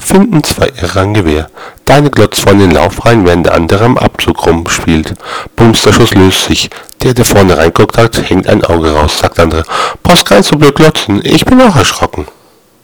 Finden zwei Irre ein Gewehr. Deine glotzt von den Laufreihen, während der andere am Abzug rumspielt. Bums, der Schuss löst sich. Der, der vorne reinguckt hat, hängt ein Auge raus, sagt der andere. Brauchst gar nicht so blöd glotzen, ich bin auch erschrocken.